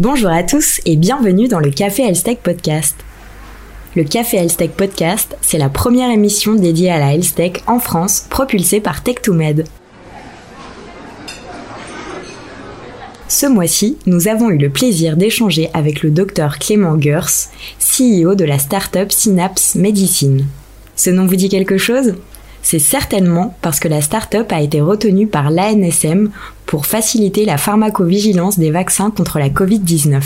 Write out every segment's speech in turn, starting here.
Bonjour à tous et bienvenue dans le Café Health Podcast. Le Café Health Podcast, c'est la première émission dédiée à la Health en France, propulsée par Tech2Med. Ce mois-ci, nous avons eu le plaisir d'échanger avec le docteur Clément Gers, CEO de la start-up Synapse Medicine. Ce nom vous dit quelque chose? C'est certainement parce que la start-up a été retenue par l'ANSM pour faciliter la pharmacovigilance des vaccins contre la Covid-19.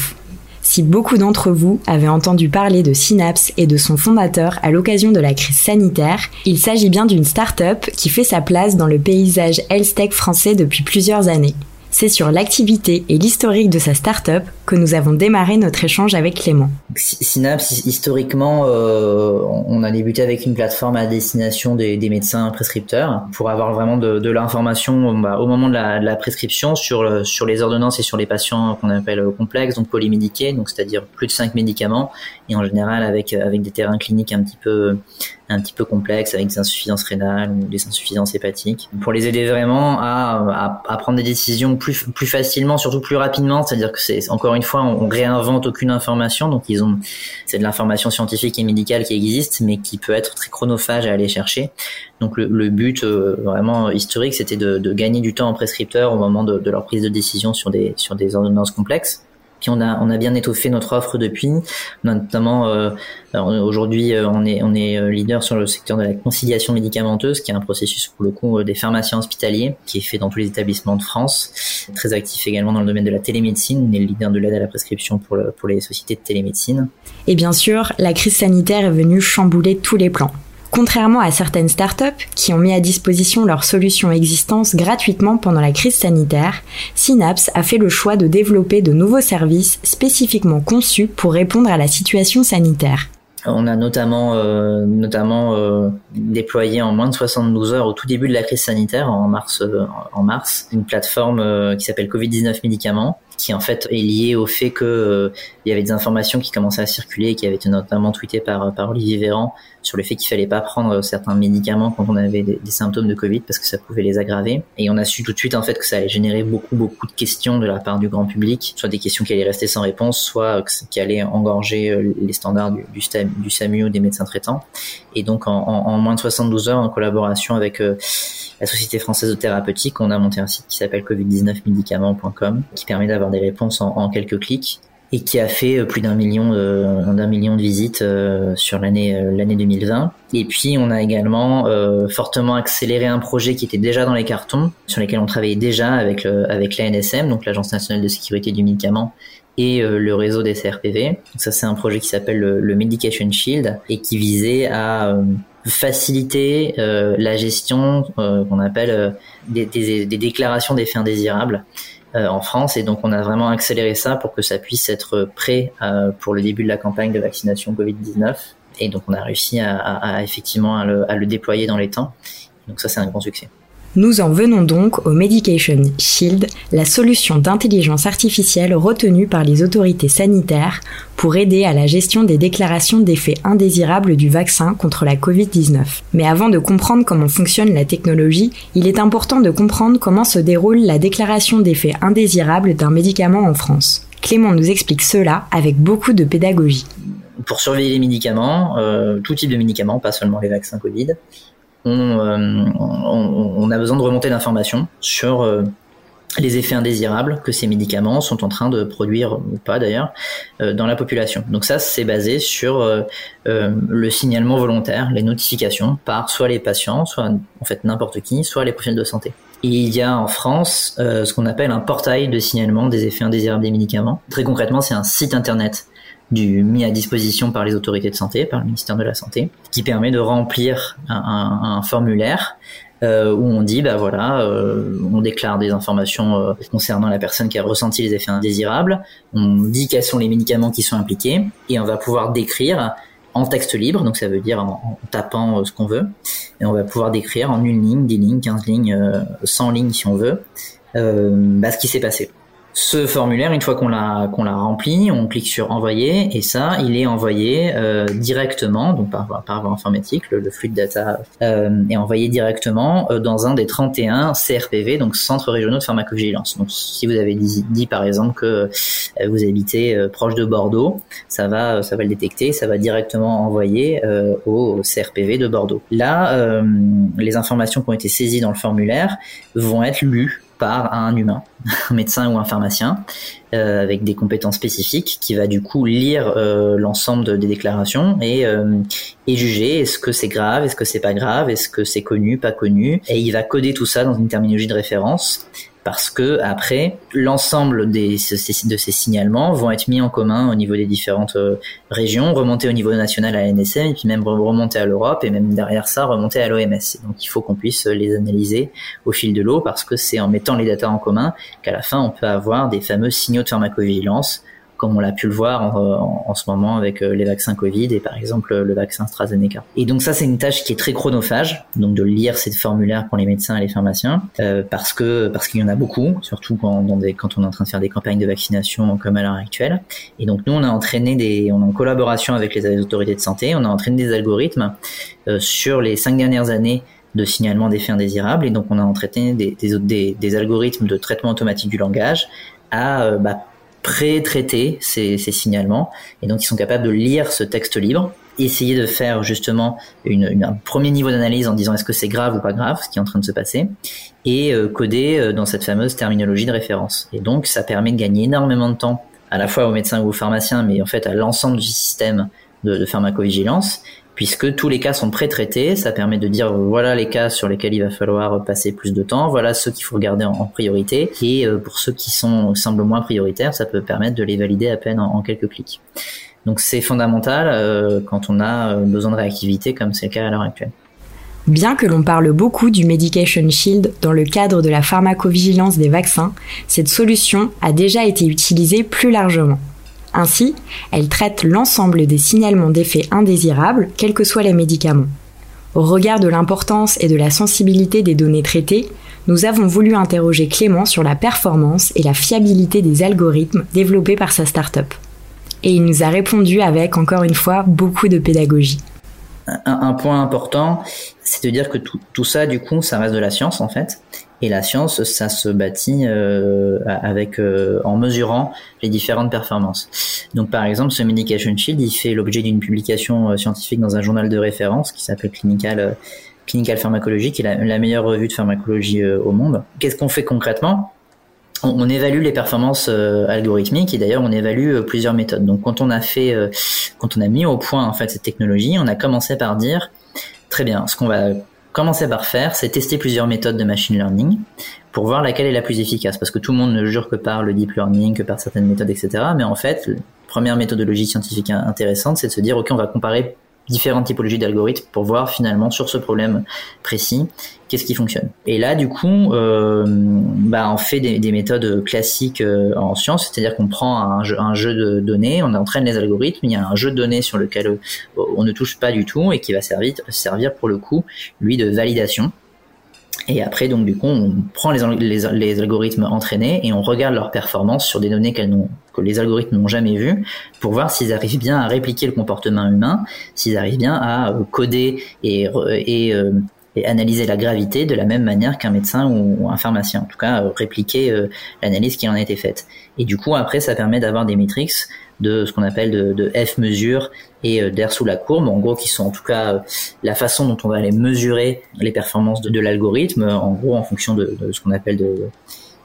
Si beaucoup d'entre vous avaient entendu parler de Synapse et de son fondateur à l'occasion de la crise sanitaire, il s'agit bien d'une start-up qui fait sa place dans le paysage health français depuis plusieurs années. C'est sur l'activité et l'historique de sa start-up que nous avons démarré notre échange avec Clément. Synapse, historiquement, euh, on a débuté avec une plateforme à destination des, médecins prescripteurs pour avoir vraiment de, l'information bah, au moment de la, prescription sur, les ordonnances et sur les patients qu'on appelle complexes, donc polymédiqués, donc c'est-à-dire plus de 5 médicaments et en général avec des terrains cliniques un petit peu un petit peu complexe avec des insuffisances rénales ou des insuffisances hépatiques. Pour les aider vraiment à, à, prendre des décisions plus plus facilement surtout plus rapidement c'est-à-dire que c'est encore une fois on, réinvente aucune information. Donc ils ont c'est de l'information scientifique et médicale qui existe mais qui peut être très chronophage à aller chercher. Donc le, but euh, vraiment historique c'était de, de, gagner du temps en prescripteur au moment de, de leur prise de décision sur des sur des ordonnances complexes on a on a bien étoffé notre offre depuis, notamment euh, aujourd'hui euh, on est on est euh, leader sur le secteur de la conciliation médicamenteuse, qui est un processus pour le coup des pharmaciens hospitaliers, qui est fait dans tous les établissements de France. Très actif également dans le domaine de la télémédecine, on est le leader de l'aide à la prescription pour pour les sociétés de télémédecine. Et bien sûr, la crise sanitaire est venue chambouler tous les plans. Contrairement à certaines startups qui ont mis à disposition leurs solutions existantes gratuitement pendant la crise sanitaire, Synapse a fait le choix de développer de nouveaux services spécifiquement conçus pour répondre à la situation sanitaire. On a notamment, euh, notamment euh, déployé en moins de 72 heures au tout début de la crise sanitaire, en mars, euh, en mars une plateforme qui s'appelle Covid-19 médicaments, qui en fait est liée au fait que il y avait des informations qui commençaient à circuler, qui avaient été notamment tweetées par, par Olivier Véran, sur le fait qu'il fallait pas prendre certains médicaments quand on avait des, symptômes de Covid parce que ça pouvait les aggraver. Et on a su tout de suite en fait que ça allait générer beaucoup beaucoup de questions de la part du grand public, soit des questions qui allaient rester sans réponse, soit qui allaient engorger euh, les standards du, du, SAMU ou des médecins traitants. Et donc en, moins de 72 heures, en collaboration avec euh, la Société française de thérapeutique, on a monté un site qui s'appelle covid19médicaments.com qui permet d'avoir des réponses en quelques clics et qui a fait euh, plus d'un million d'un million de visites euh, sur l'année euh, l'année 2020. Et puis on a également fortement accéléré un projet qui était déjà dans les cartons, sur lesquels on travaillait déjà avec avec l'ANSM, donc l'Agence nationale de sécurité du médicament, et le réseau des CRPV. Donc ça c'est un projet qui s'appelle le, Medication Shield et qui visait à faciliter la gestion qu'on appelle des, des, des, déclarations d'effets indésirables euh, en France. Et donc on a vraiment accéléré ça pour que ça puisse être prêt euh, pour le début de la campagne de vaccination Covid-19 et donc on a réussi à, effectivement le, à le déployer dans les temps. Donc ça c'est un grand succès. Nous en venons donc au Medication Shield, la solution d'intelligence artificielle retenue par les autorités sanitaires pour aider à la gestion des déclarations d'effets indésirables du vaccin contre la Covid-19. Mais avant de comprendre comment fonctionne la technologie, il est important de comprendre comment se déroule la déclaration d'effets indésirables d'un médicament en France. Clément nous explique cela avec beaucoup de pédagogie. Pour surveiller les médicaments, euh, tout type de médicaments, pas seulement les vaccins Covid, euh, on, a besoin de remonter l'information sur euh, les effets indésirables que ces médicaments sont en train de produire ou pas d'ailleurs euh, dans la population. Donc ça c'est basé sur le signalement volontaire, les notifications par soit les patients, soit en fait n'importe qui, soit les professionnels de santé. Et il y a en France ce qu'on appelle un portail de signalement des effets indésirables des médicaments. Très concrètement, c'est un site internet du mis à disposition par les autorités de santé, par le ministère de la Santé, qui permet de remplir un, formulaire euh, où on dit bah voilà, euh, on déclare des informations euh, concernant la personne qui a ressenti les effets indésirables, on dit quels sont les médicaments qui sont impliqués et on va pouvoir décrire en texte libre, donc ça veut dire en, tapant ce qu'on veut, et on va pouvoir décrire en une ligne, dix lignes, quinze lignes, cent lignes si on veut, bah, ce qui s'est passé. Ce formulaire, une fois qu'on l'a qu'on l'a rempli, on clique sur envoyer et ça, il est envoyé euh, directement, donc par, par voie informatique, le, flux de data euh, est envoyé directement euh, dans un des 31 CRPV, donc centres régionaux de pharmacovigilance. Donc si vous avez dit, dit par exemple que euh, vous habitez euh, proche de Bordeaux, ça va ça va le détecter, ça va directement envoyer au CRPV de Bordeaux. Là, les informations qui ont été saisies dans le formulaire vont être lues par un humain, un médecin ou un pharmacien, euh, avec des compétences spécifiques, qui va du coup lire euh, l'ensemble des déclarations et, euh, et juger est-ce que c'est grave, est-ce que c'est pas grave, est-ce que c'est connu, pas connu, et il va coder tout ça dans une terminologie de référence parce que après l'ensemble de ces signalements vont être mis en commun au niveau des différentes euh, régions, remonter au niveau national à l'NSM et puis même remonter à l'Europe et même derrière ça remonter à l'OMS. Donc il faut qu'on puisse les analyser au fil de l'eau parce que c'est en mettant les datas en commun qu'à la fin on peut avoir des fameux signaux de pharmacovigilance comme on l'a pu le voir en, ce moment avec euh, les vaccins Covid et par exemple le vaccin AstraZeneca. Et donc ça c'est une tâche qui est très chronophage, donc de lire ces formulaires pour les médecins et les pharmaciens, euh, parce que parce qu'il y en a beaucoup, surtout quand, des, on est en train de faire des campagnes de vaccination comme à l'heure actuelle. Et donc nous on a entraîné des, on est en collaboration avec les autorités de santé, on a entraîné des algorithmes euh, sur les cinq dernières années de signalement d'effets indésirables et donc on a entraîné des, des, des, algorithmes de traitement automatique du langage à bah, pré-traiter ces, ces, signalements et donc ils sont capables de lire ce texte libre, essayer de faire justement une, un premier niveau d'analyse en disant est-ce que c'est grave ou pas grave ce qui est en train de se passer et euh, coder euh, dans cette fameuse terminologie de référence. Et donc ça permet de gagner énormément de temps à la fois aux médecins ou aux pharmaciens mais en fait à l'ensemble du système de, de pharmacovigilance puisque tous les cas sont pré-traités. Ça permet de dire voilà les cas sur lesquels il va falloir passer plus de temps, voilà ceux qu'il faut regarder en, priorité, et euh, pour ceux qui sont semblent moins prioritaires, ça peut permettre de les valider à peine en, quelques clics. Donc c'est fondamental euh, quand on a euh, besoin de réactivité comme c'est le cas à l'heure actuelle. Bien que l'on parle beaucoup du Medication Shield dans le cadre de la pharmacovigilance des vaccins, cette solution a déjà été utilisée plus largement. Ainsi, elle traite l'ensemble des signalements d'effets indésirables, quels que soient les médicaments. Au regard de l'importance et de la sensibilité des données traitées, nous avons voulu interroger Clément sur la performance et la fiabilité des algorithmes développés par sa startup. Et il nous a répondu avec, encore une fois, beaucoup de pédagogie. Un, point important, c'est de dire que tout, tout, ça, du coup, ça reste de la science en fait. Et la science, ça se bâtit euh, avec euh, en mesurant les différentes performances. Donc par exemple, ce Medication Shield, il fait l'objet d'une publication euh, scientifique dans un journal de référence qui s'appelle Clinical Clinical Pharmacology, qui est la, meilleure revue de pharmacologie au monde. Qu'est-ce qu'on fait concrètement? On, évalue les performances algorithmiques et d'ailleurs on évalue plusieurs méthodes. Donc quand on a fait, quand on a mis au point en fait cette technologie, on a commencé par dire très bien, ce qu'on va commencer par faire, c'est tester plusieurs méthodes de machine learning pour voir laquelle est la plus efficace. Parce que tout le monde ne jure que par le deep learning, que par certaines méthodes, etc. Mais en fait, première méthodologie scientifique intéressante, c'est de se dire, OK, on va comparer différentes typologies d'algorithmes pour voir finalement sur ce problème précis qu'est-ce qui fonctionne. Et là, du coup, euh, bah, on fait des, méthodes classiques euh, en science, c'est-à-dire qu'on prend un jeu, de données, on entraîne les algorithmes, il y a un jeu de données sur lequel euh, on ne touche pas du tout et qui va servir pour le coup, lui, de validation. Et après, donc, du coup, on prend les, algorithmes entraînés et on regarde leur performance sur des données que les algorithmes n'ont jamais vues pour voir s'ils arrivent bien à répliquer le comportement humain, s'ils arrivent bien à euh, coder euh, et, analyser la gravité de la même manière qu'un médecin ou, un pharmacien. En tout cas, euh, répliquer l'analyse qui en a été faite. Et du coup, après, ça permet d'avoir des métriques de ce qu'on appelle de, de, F mesure et euh, d'air sous la courbe, en gros qui sont en tout cas euh, la façon dont on va aller mesurer les performances de, l'algorithme, en gros en fonction de, de ce qu'on appelle de,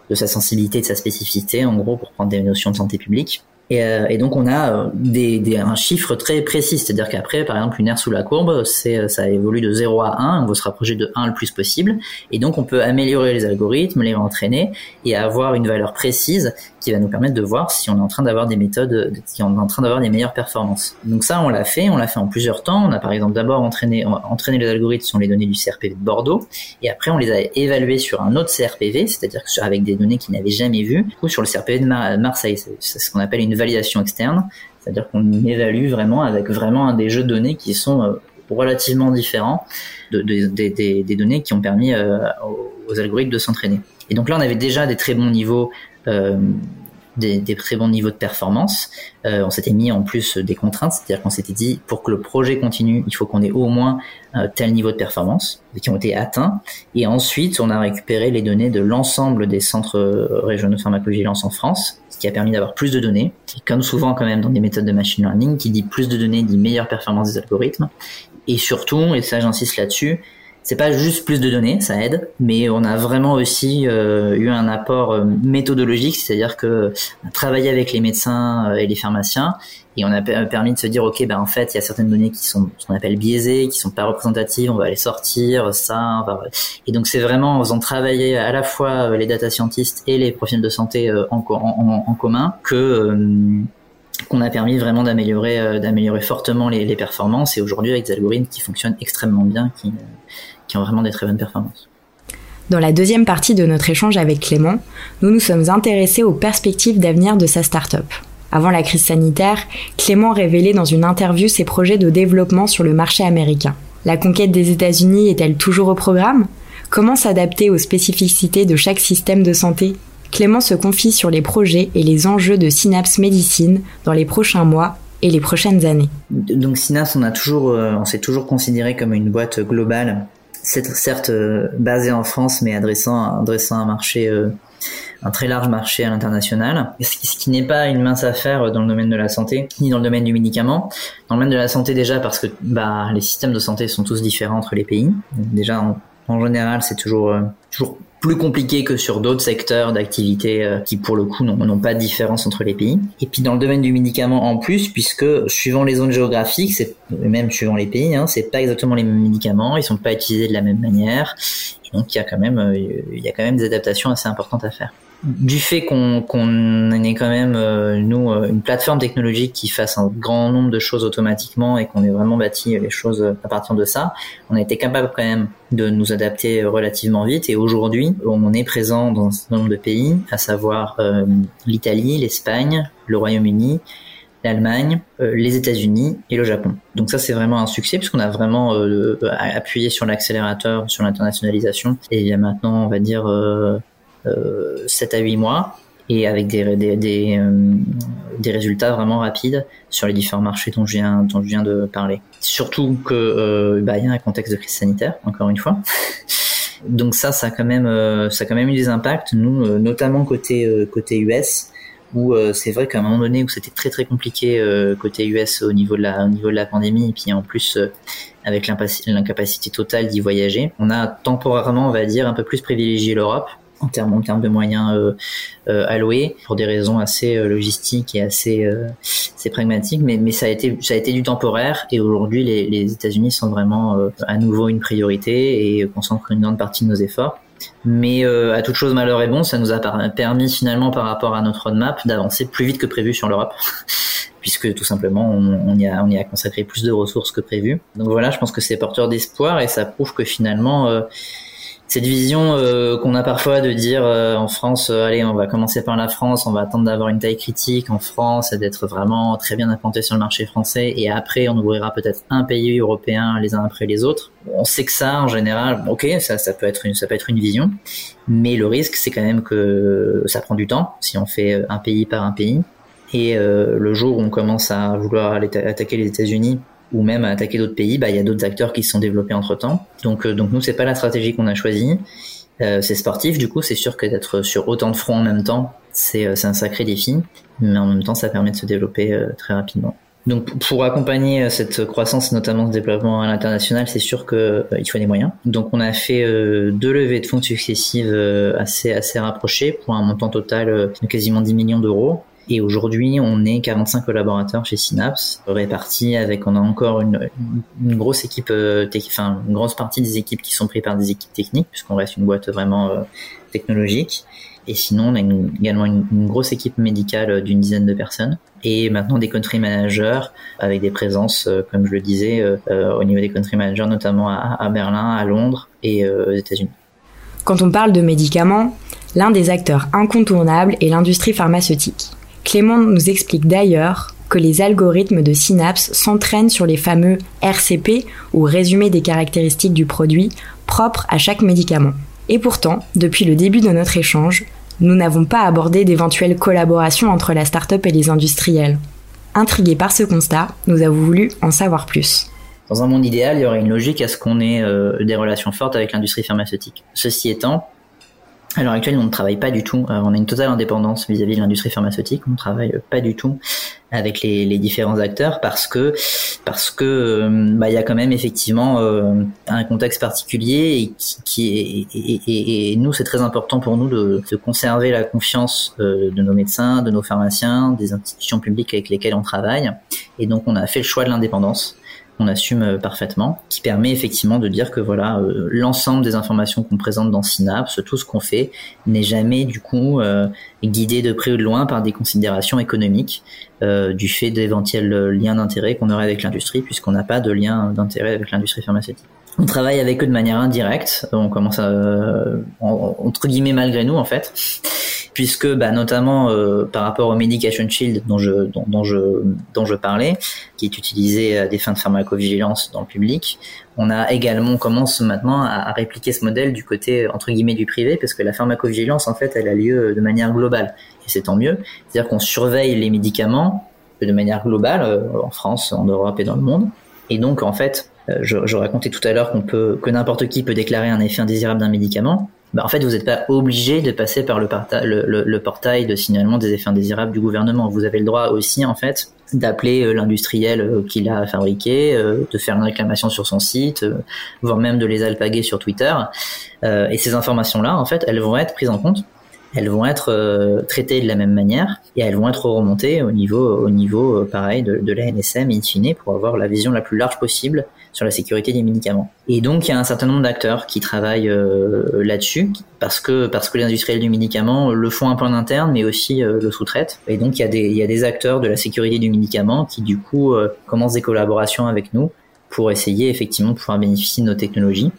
de sa sensibilité, de sa spécificité, en gros pour prendre des notions de santé publique. Et, euh, et, donc on a euh, des, des, un chiffre très précis, c'est-à-dire qu'après, par exemple, une aire sous la courbe, euh, ça évolue de 0 à 1, on veut se rapprocher de 1 le plus possible, et donc on peut améliorer les algorithmes, les entraîner et avoir une valeur précise qui va nous permettre de voir si on est en train d'avoir des méthodes, si on est en train d'avoir des meilleures performances. Donc ça, on l'a fait, on l'a fait en plusieurs temps. On a par exemple d'abord entraîné, entraîné les algorithmes sur les données du CRPV de Bordeaux, et après on les a évalués sur un autre CRPV, c'est-à-dire avec des données qu'ils n'avaient jamais vues, ou sur le CRPV de Marseille, c'est ce qu'on appelle une validation externe, c'est-à-dire qu'on évalue vraiment avec vraiment des jeux de données qui sont euh, relativement différents de, des données qui ont permis euh, aux algorithmes de s'entraîner. Et donc là, on avait déjà des très bons niveaux des, très bons niveaux de performance. Euh, on s'était mis en plus des contraintes, c'est-à-dire qu'on s'était dit pour que le projet continue, il faut qu'on ait au moins euh, tel niveau de performance qui ont été atteints. Et ensuite, on a récupéré les données de l'ensemble des centres euh, régionaux de pharmacovigilance en France, ce qui a permis d'avoir plus de données. Et comme souvent quand même dans des méthodes de machine learning, qui dit plus de données dit meilleure performance des algorithmes. Et surtout, et ça j'insiste là-dessus, c'est pas juste plus de données, ça aide, mais on a vraiment aussi euh, eu un apport euh, méthodologique, c'est-à-dire que on a travaillé avec les médecins euh, et les pharmaciens et on a permis de se dire ok ben en fait il y a certaines données qui sont ce qu'on appelle biaisées, qui sont pas représentatives, on va les sortir, ça, et donc c'est vraiment en faisant travailler à la fois les data scientists et les profils de santé en commun que qu'on a permis vraiment d'améliorer d'améliorer fortement les, les, performances et aujourd'hui avec des algorithmes qui fonctionnent extrêmement bien qui qui ont vraiment des très bonnes performances. Dans la deuxième partie de notre échange avec Clément, nous nous sommes intéressés aux perspectives d'avenir de sa start-up. Avant la crise sanitaire, Clément révélait dans une interview ses projets de développement sur le marché américain. La conquête des États-Unis est-elle toujours au programme? Comment s'adapter aux spécificités de chaque système de santé? Clément se confie sur les projets et les enjeux de Synapse Médecine dans les prochains mois et les prochaines années. Donc Synapse, on a toujours, euh, on s'est toujours considéré comme une boîte globale certes euh, basé en France, mais adressant, adressant un marché, euh, un très large marché à l'international. Ce qui, n'est pas une mince affaire dans le domaine de la santé, ni dans le domaine du médicament. Dans le domaine de la santé déjà, parce que bah, les systèmes de santé sont tous différents entre les pays. déjà, en général, c'est toujours, euh, toujours plus compliqué que sur d'autres secteurs d'activité euh, qui pour le coup n'ont pas de différence entre les pays. Et puis dans le domaine du médicament en plus, puisque suivant les zones géographiques, c'est même suivant les pays, hein, c'est pas exactement les mêmes médicaments, ils sont pas utilisés de la même manière. Donc euh, il y a quand même des adaptations assez importantes à faire du fait qu'on qu'on ait quand même euh, nous euh, une plateforme technologique qui fasse un grand nombre de choses automatiquement et qu'on ait vraiment bâti les choses à partir de ça, on a été capable quand même de nous adapter relativement vite et aujourd'hui on est présent dans un nombre de pays, à savoir euh, l'Italie, l'Espagne, le Royaume-Uni, l'Allemagne, les États-Unis et le Japon. Donc ça c'est vraiment un succès puisqu'on a vraiment appuyé sur l'accélérateur, sur l'internationalisation et il y a maintenant on va dire 7 euh, à 8 mois et avec des, des, des, euh, des, résultats vraiment rapides sur les différents marchés dont je viens, dont je viens de parler. Surtout que euh, bah, y a un contexte de crise sanitaire, encore une fois. Donc ça, ça a quand même, ça a quand même eu des impacts. Nous, notamment côté côté US, où c'est vrai qu'à un moment donné où c'était très très compliqué côté US au niveau de la au niveau de la pandémie, et puis en plus avec l'incapacité totale d'y voyager, on a temporairement, on va dire, un peu plus privilégié l'Europe en termes en termes de moyens euh, euh, alloués pour des raisons assez euh, logistiques et assez assez pragmatiques. Mais mais ça a été ça a été du temporaire et aujourd'hui les, les États-Unis sont vraiment à nouveau une priorité et concentrent une grande partie de nos efforts. Mais à toute chose malheur est bon, ça nous a permis finalement par rapport à notre roadmap d'avancer plus vite que prévu sur l'Europe, puisque tout simplement on, y a, on y a consacré plus de ressources que prévu. Donc voilà, je pense que c'est porteur d'espoir et ça prouve que finalement cette vision euh, qu'on a parfois de dire euh, en France, euh, allez, on va commencer par la France, on va attendre d'avoir une taille critique en France d'être vraiment très bien implanté sur le marché français, et après on ouvrira peut-être un pays européen les uns après les autres. On sait que ça, en général, ok, ça, peut être une, ça peut être une vision, mais le risque, c'est quand même que ça prend du temps si on fait un pays par un pays. Et le jour où on commence à vouloir attaquer les États-Unis ou même à attaquer d'autres pays, bah il y a d'autres acteurs qui se sont développés entre temps. Donc euh, donc nous c'est pas la stratégie qu'on a choisie. Euh, c'est sportif du coup, c'est sûr que d'être sur autant de fronts en même temps, c'est euh, un sacré défi, mais en même temps ça permet de se développer euh, très rapidement. Donc pour accompagner cette croissance, notamment ce développement à l'international, c'est sûr que il faut des moyens. Donc on a fait deux levées de fonds successives assez assez rapprochées pour un montant total de quasiment 10 millions d'euros. Et aujourd'hui, on est 45 collaborateurs chez Synapse, répartis avec, on a encore une, grosse équipe, euh, enfin, une grosse partie des équipes qui sont prises par des équipes techniques, puisqu'on reste une boîte vraiment euh, technologique. Et sinon, on a également une, grosse équipe médicale d'une dizaine de personnes. Et maintenant des country managers avec des présences, euh, comme je le disais, au niveau des country managers, notamment à Berlin, à Londres et aux États-Unis. Quand on parle de médicaments, l'un des acteurs incontournables est l'industrie pharmaceutique. Clément nous explique d'ailleurs que les algorithmes de Synapse s'entraînent sur les fameux RCP ou résumés des caractéristiques du produit propres à chaque médicament. Et pourtant, depuis le début de notre échange, Nous n'avons pas abordé d'éventuelles collaborations entre la start-up et les industriels. Intrigués par ce constat, nous avons voulu en savoir plus. Dans un monde idéal, il y aurait une logique à ce qu'on ait euh, des relations fortes avec l'industrie pharmaceutique. Ceci étant, à l'heure actuelle, on ne travaille pas du tout. Euh, on a une totale indépendance vis-à-vis de l'industrie pharmaceutique. On ne travaille pas du tout avec les, différents acteurs parce que parce que euh, bah, il y a quand même effectivement euh, un contexte particulier et qui, est, et, nous c'est très important pour nous de conserver la confiance de nos médecins, de nos pharmaciens, des institutions publiques avec lesquelles on travaille. Et donc on a fait le choix de l'indépendance qu'on assume euh, parfaitement, qui permet effectivement de dire que voilà, euh, l'ensemble des informations qu'on présente dans Synapse, tout ce qu'on fait, n'est jamais du coup euh, guidé de près ou de loin par des considérations économiques du fait d'éventuels liens d'intérêt qu'on aurait avec l'industrie, puisqu'on n'a pas de lien d'intérêt avec l'industrie pharmaceutique. On travaille avec eux de manière indirecte, on commence à, entre guillemets malgré nous en fait, puisque bah, notamment euh, par rapport au Medication Shield dont je, dont, dont, je, dont je parlais, qui est utilisé à des fins de pharmacovigilance dans le public, on a également, commence maintenant à, répliquer ce modèle du côté entre guillemets du privé, parce que la pharmacovigilance en fait elle a lieu de manière globale, et c'est tant mieux. C'est-à-dire qu'on surveille les médicaments de manière globale euh, en France, en Europe et dans le monde, et donc en fait euh, je, je racontais tout à l'heure qu'on peut que n'importe qui peut déclarer un effet indésirable d'un médicament bah, en fait, vous n'êtes pas obligé de passer par le, portail de signalement des effets indésirables du gouvernement. Vous avez le droit aussi, en fait, d'appeler euh, l'industriel euh, qui l'a fabriqué, euh, de faire une réclamation sur son site, voire même de les alpaguer sur Twitter. et ces informations-là, en fait, elles vont être prises en compte elles vont être traitées de la même manière et elles vont être remontées au niveau, au niveau pareil de, de la NSM in fine pour avoir la vision la plus large possible sur la sécurité des médicaments. Et donc il y a un certain nombre d'acteurs qui travaillent euh, là-dessus parce que parce que les industriels du médicament le font un peu en interne mais aussi euh, le sous-traitent. Et donc il y a des il y a des acteurs de la sécurité du médicament qui du coup euh, commencent des collaborations avec nous pour essayer effectivement de pouvoir bénéficier de nos technologies.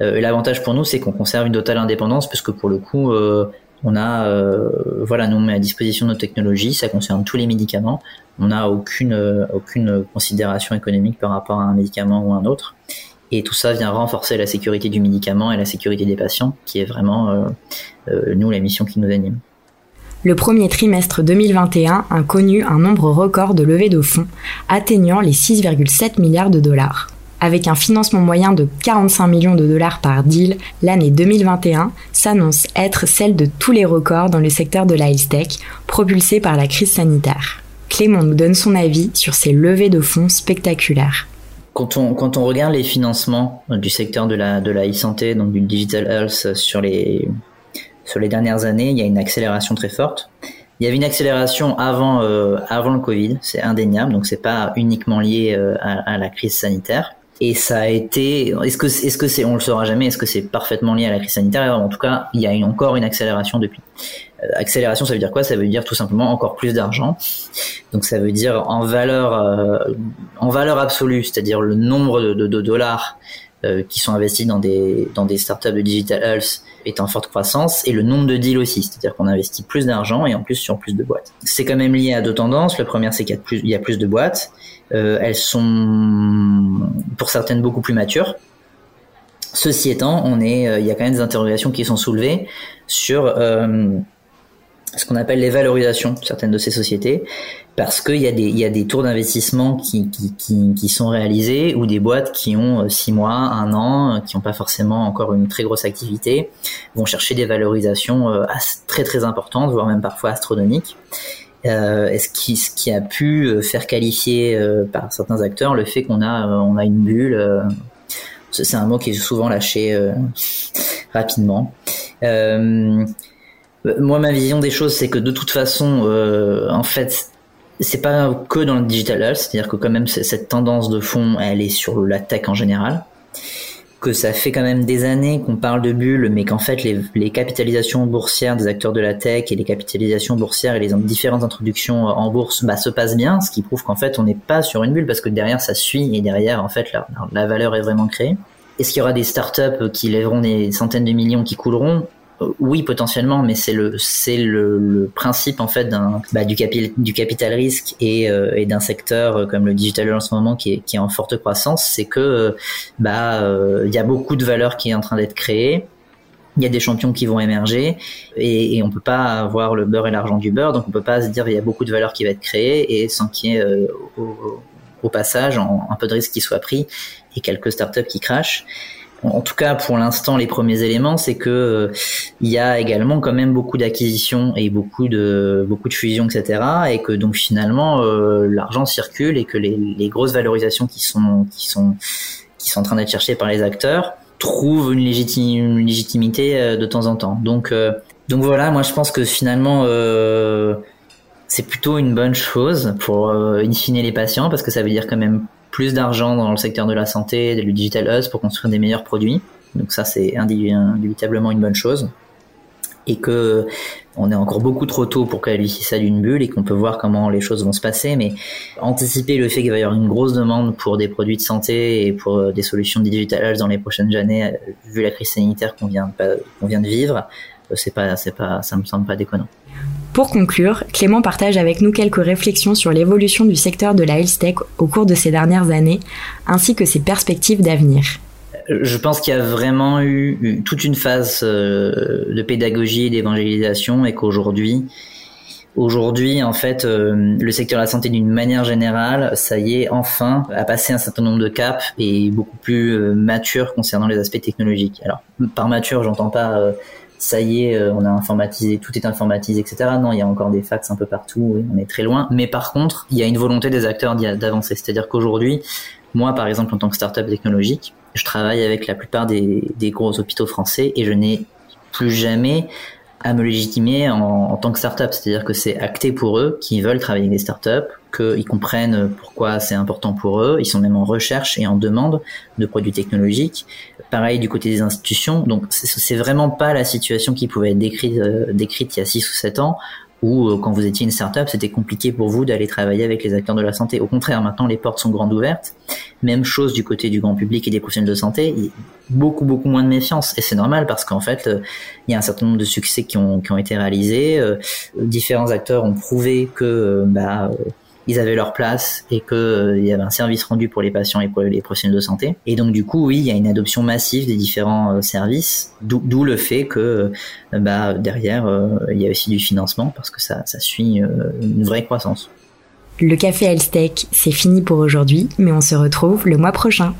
L'avantage pour nous, c'est qu'on conserve une totale indépendance, puisque pour le coup, on a, euh, voilà, nous met à disposition nos technologies, ça concerne tous les médicaments. On n'a aucune, aucune considération économique par rapport à un médicament ou un autre. Et tout ça vient renforcer la sécurité du médicament et la sécurité des patients, qui est vraiment, euh, euh, nous, la mission qui nous anime. Le premier trimestre 2021 a connu un nombre record de levées de fonds, atteignant les 6,7 milliards de dollars. Avec un financement moyen de 45 millions de dollars par deal, l'année 2021 s'annonce être celle de tous les records dans le secteur de la health tech, propulsé par la crise sanitaire. Clément nous donne son avis sur ces levées de fonds spectaculaires. Quand on, quand on regarde les financements du secteur de la, de la e-santé, donc du digital health sur les, sur les dernières années, il y a une accélération très forte. Il y avait une accélération avant, euh, avant le Covid, c'est indéniable, donc c'est pas uniquement lié euh, à, la crise sanitaire. Et ça a été, est-ce que, est-ce que c'est, on le saura jamais, est-ce que c'est parfaitement lié à la crise sanitaire? En tout cas, il y a une, encore une accélération depuis. Euh, accélération, ça veut dire quoi? Ça veut dire tout simplement encore plus d'argent. Donc ça veut dire en valeur, euh, en valeur absolue, c'est-à-dire le nombre de, de, dollars euh, qui sont investis dans des dans des startups de digital health est en forte croissance et le nombre de deals aussi, c'est-à-dire qu'on investit plus d'argent et en plus sur plus de boîtes. C'est quand même lié à deux tendances. La première, c'est qu'il y a plus, de boîtes. Euh, elles sont pour certaines beaucoup plus matures. Ceci étant, on est, euh, il y a quand même des interrogations qui sont soulevées sur euh, ce qu'on appelle les valorisations certaines de ces sociétés, parce qu'il y a des, y a des tours d'investissement qui, qui, qui, sont réalisés ou des boîtes qui ont euh, six mois, un an, qui n'ont pas forcément encore une très grosse activité, vont chercher des valorisations très très importantes, voire même parfois astronomiques euh, ce qui, ce qui a pu euh, faire qualifier euh, par certains acteurs le fait qu'on a, euh, a une bulle. c'est un mot qui est souvent lâché rapidement. Moi, ma vision des choses, c'est que de toute façon, en fait, c'est pas que dans le digital c'est-à-dire que quand même cette tendance de fond, elle est sur la tech en général que ça fait quand même des années qu'on parle de bulles, mais qu'en fait les, capitalisations boursières des acteurs de la tech et les capitalisations boursières et les différentes introductions en bourse bah, se passent bien, ce qui prouve qu'en fait on n'est pas sur une bulle parce que derrière ça suit et derrière en fait la, la valeur est vraiment créée. Est-ce qu'il y aura des startups qui lèveront des centaines de millions qui couleront? euh, oui, potentiellement, mais c'est le c'est le, le, principe en fait d'un bah, du capital du capital risque et, euh, et d'un secteur euh, comme le digital en ce moment qui est qui est en forte croissance, c'est que bah il y a beaucoup de valeur qui est en train d'être créée il y a des champions qui vont émerger et, et on peut pas avoir le beurre et l'argent du beurre, donc on peut pas se dire il y a beaucoup de valeur qui va être créée et sans qu'il y ait euh, au, au, passage un peu de risque qui soit pris et quelques startups qui crachent. En tout cas, pour l'instant, les premiers éléments, c'est que euh, il y a également quand même beaucoup d'acquisitions et beaucoup de beaucoup de fusions, etc. Et que donc finalement, euh, l'argent circule et que les, les grosses valorisations qui sont qui sont qui sont en train d'être cherchées par les acteurs trouve une, légitimité euh, de temps en temps. Donc, euh, donc voilà, moi je pense que finalement euh, c'est plutôt une bonne chose pour fine les patients parce que ça veut dire quand même plus d'argent dans le secteur de la santé, du digital us pour construire des meilleurs produits. Donc ça c'est indubitablement une bonne chose et que on est encore beaucoup trop tôt pour qualifier ça d'une bulle et qu'on peut voir comment les choses vont se passer. Mais anticiper le fait qu'il va y avoir une grosse demande pour des produits de santé et pour euh, des solutions digital dans les prochaines années, euh, vu la crise sanitaire qu'on vient, vient de vivre, euh, c'est pas, c'est pas, ça me semble pas déconnant. Pour conclure, Clément partage avec nous quelques réflexions sur l'évolution du secteur de la health tech au cours de ces dernières années, ainsi que ses perspectives d'avenir je pense qu'il y a vraiment eu toute une phase euh, de pédagogie et d'évangélisation et qu'aujourd'hui, aujourd'hui, en fait, euh, le secteur de la santé d'une manière générale, ça y est, enfin, a passé un certain nombre de caps et beaucoup plus euh, mature concernant les aspects technologiques. Alors, par mature, j'entends pas ça y est, on a informatisé, tout est informatisé, etc. Non, il y a encore des fax un peu partout, on est très loin. Mais par contre, il y a une volonté des acteurs d'avancer. C'est-à-dire qu'aujourd'hui, moi, par exemple, en tant que startup technologique, je travaille avec la plupart des, gros hôpitaux français et je n'ai plus jamais à me légitimer en, tant que startup. C'est-à-dire que c'est acté pour eux qui veulent travailler avec des startups, qu'ils comprennent pourquoi c'est important pour eux. Ils sont même en recherche et en demande de produits technologiques. Pareil du côté des institutions. Donc c'est vraiment pas la situation qui pouvait être décrite, euh, il y a 6 ou 7 ans ou euh, quand vous étiez une startup, c'était compliqué pour vous d'aller travailler avec les acteurs de la santé. Au contraire, maintenant les portes sont grandes ouvertes. Même chose du côté du grand public et des professionnels de santé, beaucoup beaucoup moins de méfiance et c'est normal parce qu'en fait, euh, il y a un certain nombre de succès qui ont été réalisés. Différents acteurs ont prouvé que bah ils avaient leur place et que euh, y avait un service rendu pour les patients et pour les professionnels de santé. Et donc du coup, oui, il y a une adoption massive des différents euh, services, d'où le fait que euh, bah, derrière, il y a aussi du financement parce que ça, ça suit une vraie croissance. Le café Steak, c'est fini pour aujourd'hui, mais on se retrouve le mois prochain.